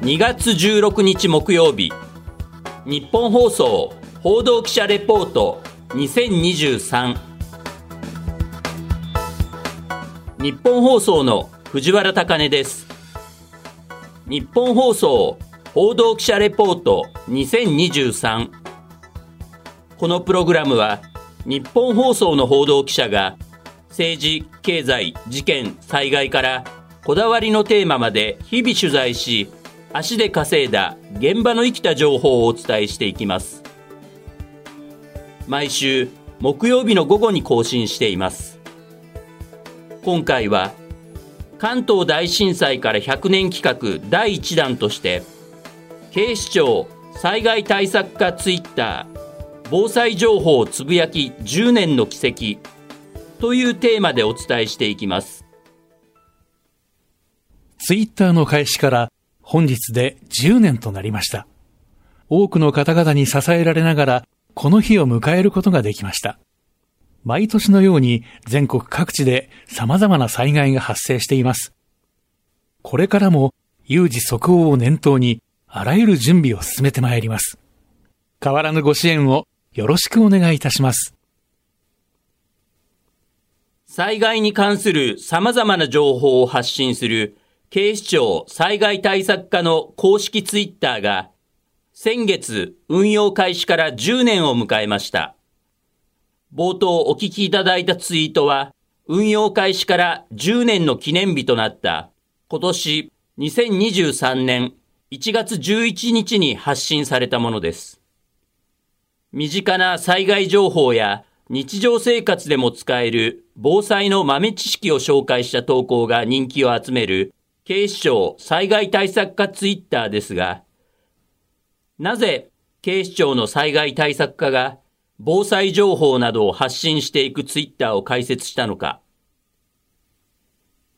2月16日木曜日。日本放送報道記者レポート2023日本放送の藤原貴根です。日本放送報道記者レポート2023このプログラムは日本放送の報道記者が政治、経済、事件、災害からこだわりのテーマまで日々取材し足で稼いだ現場の生きた情報をお伝えしていきます。毎週木曜日の午後に更新しています。今回は関東大震災から100年企画第1弾として警視庁災害対策課ツイッター防災情報つぶやき10年の奇跡というテーマでお伝えしていきます。ツイッターの開始から本日で10年となりました。多くの方々に支えられながら、この日を迎えることができました。毎年のように全国各地で様々な災害が発生しています。これからも有事即応を念頭に、あらゆる準備を進めてまいります。変わらぬご支援をよろしくお願いいたします。災害に関する様々な情報を発信する警視庁災害対策課の公式ツイッターが先月運用開始から10年を迎えました。冒頭お聞きいただいたツイートは運用開始から10年の記念日となった今年2023年1月11日に発信されたものです。身近な災害情報や日常生活でも使える防災の豆知識を紹介した投稿が人気を集める警視庁災害対策課ツイッターですが、なぜ警視庁の災害対策課が防災情報などを発信していくツイッターを開設したのか。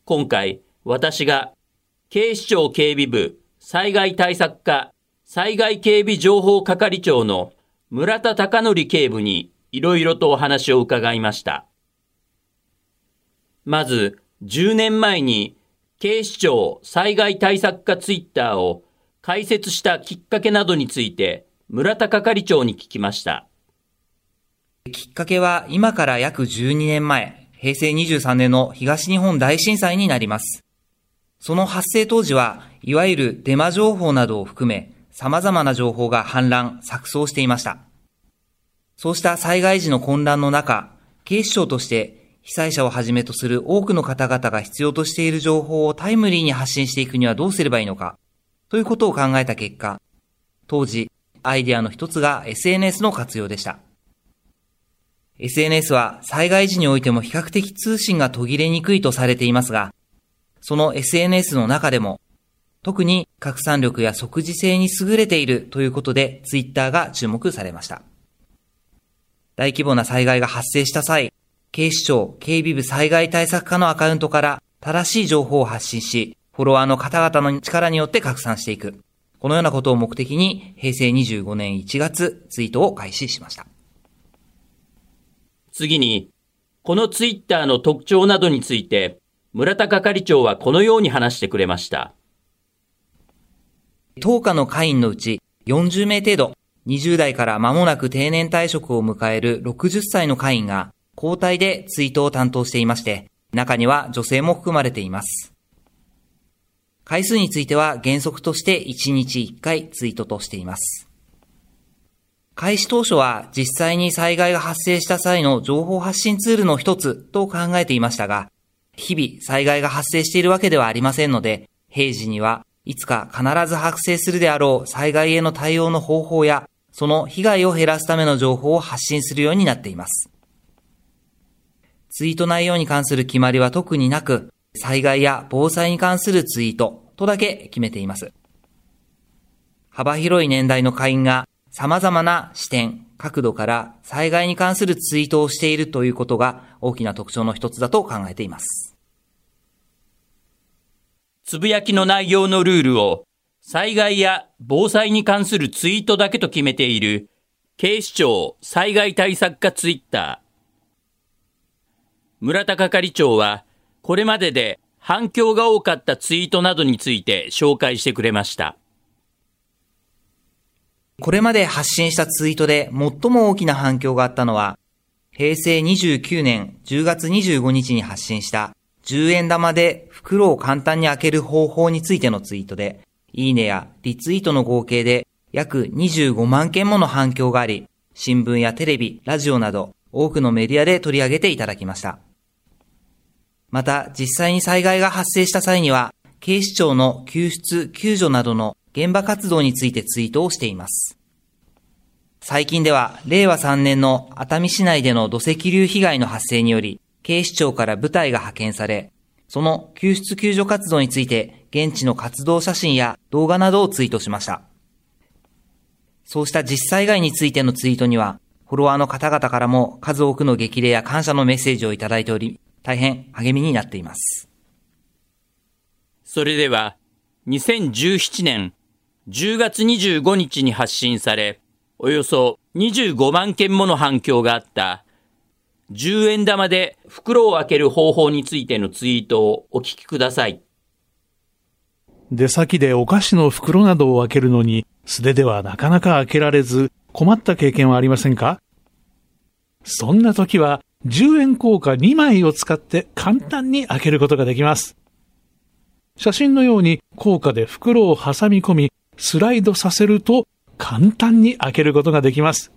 今回、私が警視庁警備部災害対策課災害警備情報係長の村田隆則警部にいろいろとお話を伺いました。まず、10年前に警視庁災害対策課ツイッターを開設したきっかけなどについて村田係長に聞きました。きっかけは今から約12年前、平成23年の東日本大震災になります。その発生当時は、いわゆるデマ情報などを含め、様々な情報が氾濫、錯綜していました。そうした災害時の混乱の中、警視庁として被災者をはじめとする多くの方々が必要としている情報をタイムリーに発信していくにはどうすればいいのか、ということを考えた結果、当時、アイディアの一つが SNS の活用でした。SNS は災害時においても比較的通信が途切れにくいとされていますが、その SNS の中でも、特に拡散力や即時性に優れているということで、ツイッターが注目されました。大規模な災害が発生した際、警視庁警備部災害対策課のアカウントから正しい情報を発信し、フォロワーの方々の力によって拡散していく。このようなことを目的に平成25年1月ツイートを開始しました。次に、このツイッターの特徴などについて、村田係長はこのように話してくれました。当課の会員のうち40名程度、20代から間もなく定年退職を迎える60歳の会員が交代でツイートを担当していまして、中には女性も含まれています。回数については原則として1日1回ツイートとしています。開始当初は実際に災害が発生した際の情報発信ツールの一つと考えていましたが、日々災害が発生しているわけではありませんので、平時にはいつか必ず発生するであろう災害への対応の方法や、その被害を減らすための情報を発信するようになっています。ツイート内容に関する決まりは特になく、災害や防災に関するツイートとだけ決めています。幅広い年代の会員が様々な視点、角度から災害に関するツイートをしているということが大きな特徴の一つだと考えています。つぶやきの内容のルールを災害や防災に関するツイートだけと決めている警視庁災害対策課ツイッター。村田係長は、これまでで反響が多かったツイートなどについて紹介してくれました。これまで発信したツイートで最も大きな反響があったのは、平成29年10月25日に発信した10円玉で袋を簡単に開ける方法についてのツイートで、いいねやリツイートの合計で約25万件もの反響があり、新聞やテレビ、ラジオなど多くのメディアで取り上げていただきました。また、実際に災害が発生した際には、警視庁の救出、救助などの現場活動についてツイートをしています。最近では、令和3年の熱海市内での土石流被害の発生により、警視庁から部隊が派遣され、その救出救助活動について、現地の活動写真や動画などをツイートしました。そうした実災害についてのツイートには、フォロワーの方々からも数多くの激励や感謝のメッセージをいただいており、大変励みになっています。それでは、2017年10月25日に発信され、およそ25万件もの反響があった、10円玉で袋を開ける方法についてのツイートをお聞きください。出先でお菓子の袋などを開けるのに、素手ではなかなか開けられず、困った経験はありませんか？そんな時は、10円硬貨2枚を使って簡単に開けることができます。写真のように硬貨で袋を挟み込み、スライドさせると簡単に開けることができます。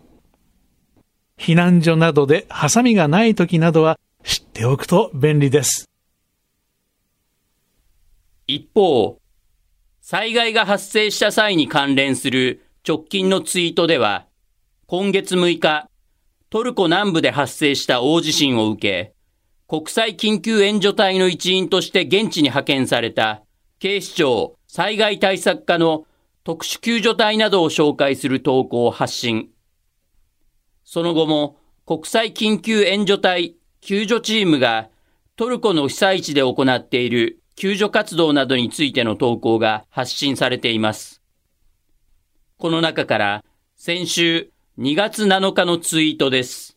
避難所などでハサミがない時などは知っておくと便利です。一方、災害が発生した際に関連する直近のツイートでは、今月6日、トルコ南部で発生した大地震を受け、国際緊急援助隊の一員として現地に派遣された警視庁災害対策課の特殊救助隊などを紹介する投稿を発信。その後も国際緊急援助隊救助チームがトルコの被災地で行っている救助活動などについての投稿が発信されています。この中から先週2月7日のツイートです。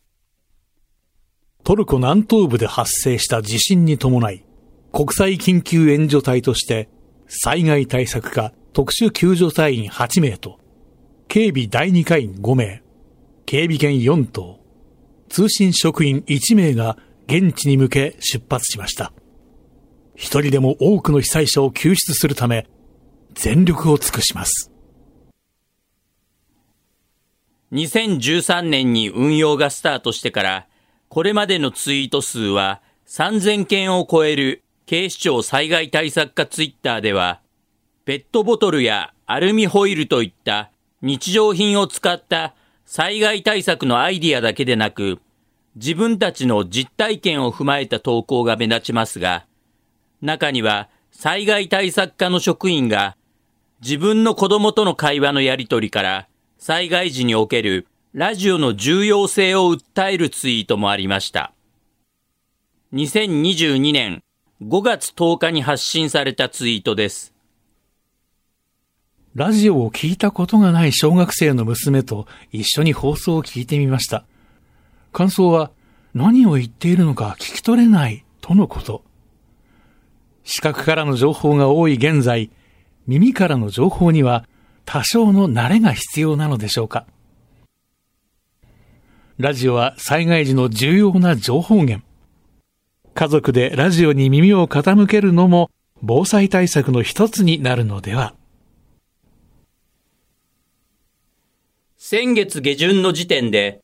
トルコ南東部で発生した地震に伴い、国際緊急援助隊として災害対策課特殊救助隊員8名と、警備第2課員5名、警備犬4頭、通信職員1名が現地に向け出発しました。一人でも多くの被災者を救出するため、全力を尽くします。2013年に運用がスタートしてから、これまでのツイート数は3000件を超える警視庁災害対策課ツイッターでは、ペットボトルやアルミホイルといった日常品を使った災害対策のアイディアだけでなく、自分たちの実体験を踏まえた投稿が目立ちますが、中には災害対策課の職員が自分の子供との会話のやりとりから災害時におけるラジオの重要性を訴えるツイートもありました。2022年5月10日に発信されたツイートです。ラジオを聞いたことがない小学生の娘と一緒に放送を聞いてみました。感想は何を言っているのか聞き取れないとのこと。視覚からの情報が多い現在、耳からの情報には多少の慣れが必要なのでしょうか。ラジオは災害時の重要な情報源。家族でラジオに耳を傾けるのも防災対策の一つになるのでは。先月下旬の時点で、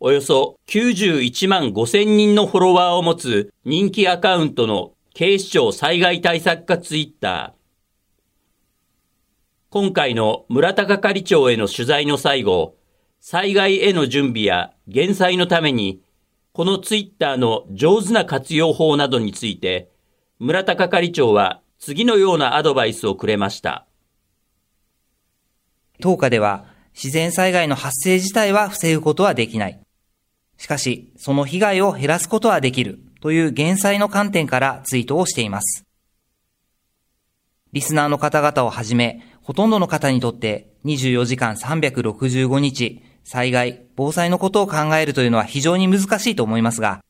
およそ91万5千人のフォロワーを持つ人気アカウントの警視庁災害対策課ツイッター。今回の村田係長への取材の最後、災害への準備や減災のために、このツイッターの上手な活用法などについて、村田係長は次のようなアドバイスをくれました。当下では自然災害の発生自体は防ぐことはできない。しかし、その被害を減らすことはできるという減災の観点からツイートをしています。リスナーの方々をはじめ、ほとんどの方にとって24時間365日、災害、防災のことを考えるというのは非常に難しいと思いますが、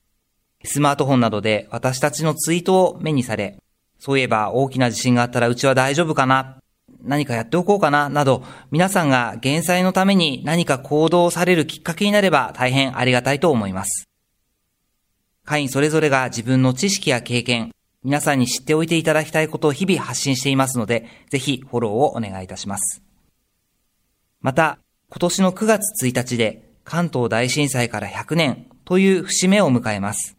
スマートフォンなどで私たちのツイートを目にされ、そういえば大きな地震があったらうちは大丈夫かな何かやっておこうかな、など、皆さんが減災のために何か行動されるきっかけになれば大変ありがたいと思います。会員それぞれが自分の知識や経験、皆さんに知っておいていただきたいことを日々発信していますので、ぜひフォローをお願いいたします。また、今年の9月1日で関東大震災から100年という節目を迎えます。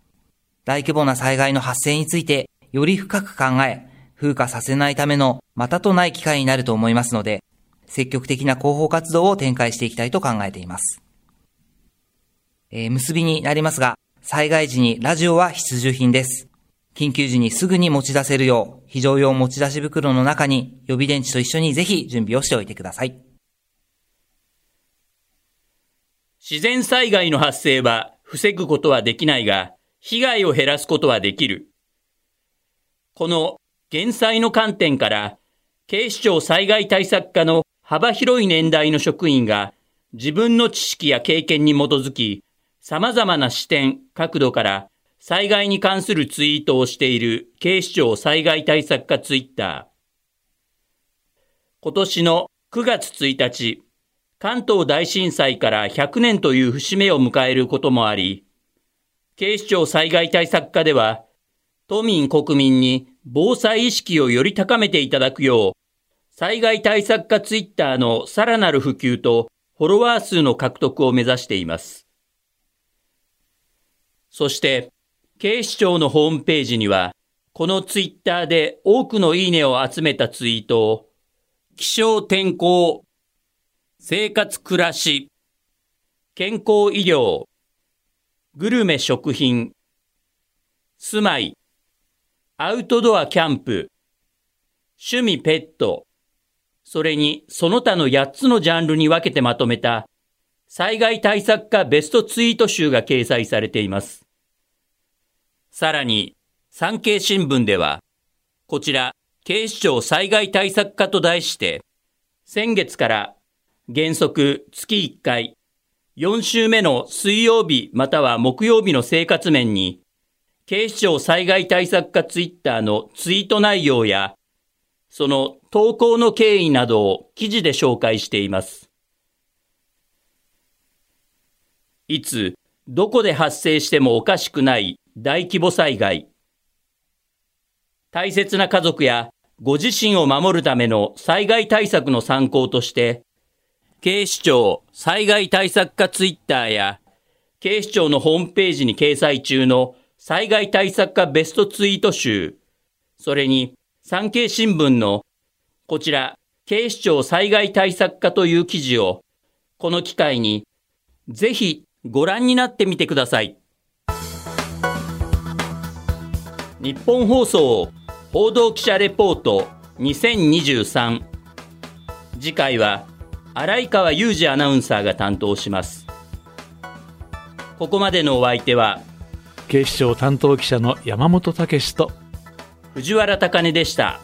大規模な災害の発生についてより深く考え、風化させないためのまたとない機会になると思いますので、積極的な広報活動を展開していきたいと考えています。えー、結びになりますが、災害時にラジオは必需品です。緊急時にすぐに持ち出せるよう、非常用持ち出し袋の中に予備電池と一緒にぜひ準備をしておいてください。自然災害の発生は防ぐことはできないが、被害を減らすことはできる。この減災の観点から、警視庁災害対策課の幅広い年代の職員が自分の知識や経験に基づき、様々な視点、角度から災害に関するツイートをしている警視庁災害対策課ツイッター。今年の9月1日、関東大震災から100年という節目を迎えることもあり、警視庁災害対策課では、都民国民に防災意識をより高めていただくよう、災害対策課ツイッターのさらなる普及とフォロワー数の獲得を目指しています。そして、警視庁のホームページには、このツイッターで多くのいいねを集めたツイートを、気象天候、生活暮らし、健康医療、グルメ食品、住まい、アウトドアキャンプ、趣味ペット、それにその他の8つのジャンルに分けてまとめた災害対策課ベストツイート集が掲載されています。さらに、産経新聞では、こちら、警視庁災害対策課と題して、先月から原則月1回、4週目の水曜日または木曜日の生活面に警視庁災害対策課ツイッターのツイート内容や、その投稿の経緯などを記事で紹介しています。いつ、どこで発生してもおかしくない大規模災害。大切な家族やご自身を守るための災害対策の参考として、警視庁災害対策課ツイッターや警視庁のホームページに掲載中の災害対策課ベストツイート集、それに産経新聞のこちら、警視庁災害対策課という記事を、この機会にぜひご覧になってみてください。日本放送報道記者レポート2023次回は荒井川裕二アナウンサーが担当しますここまでのお相手は警視庁担当記者の山本武と藤原貴根でした。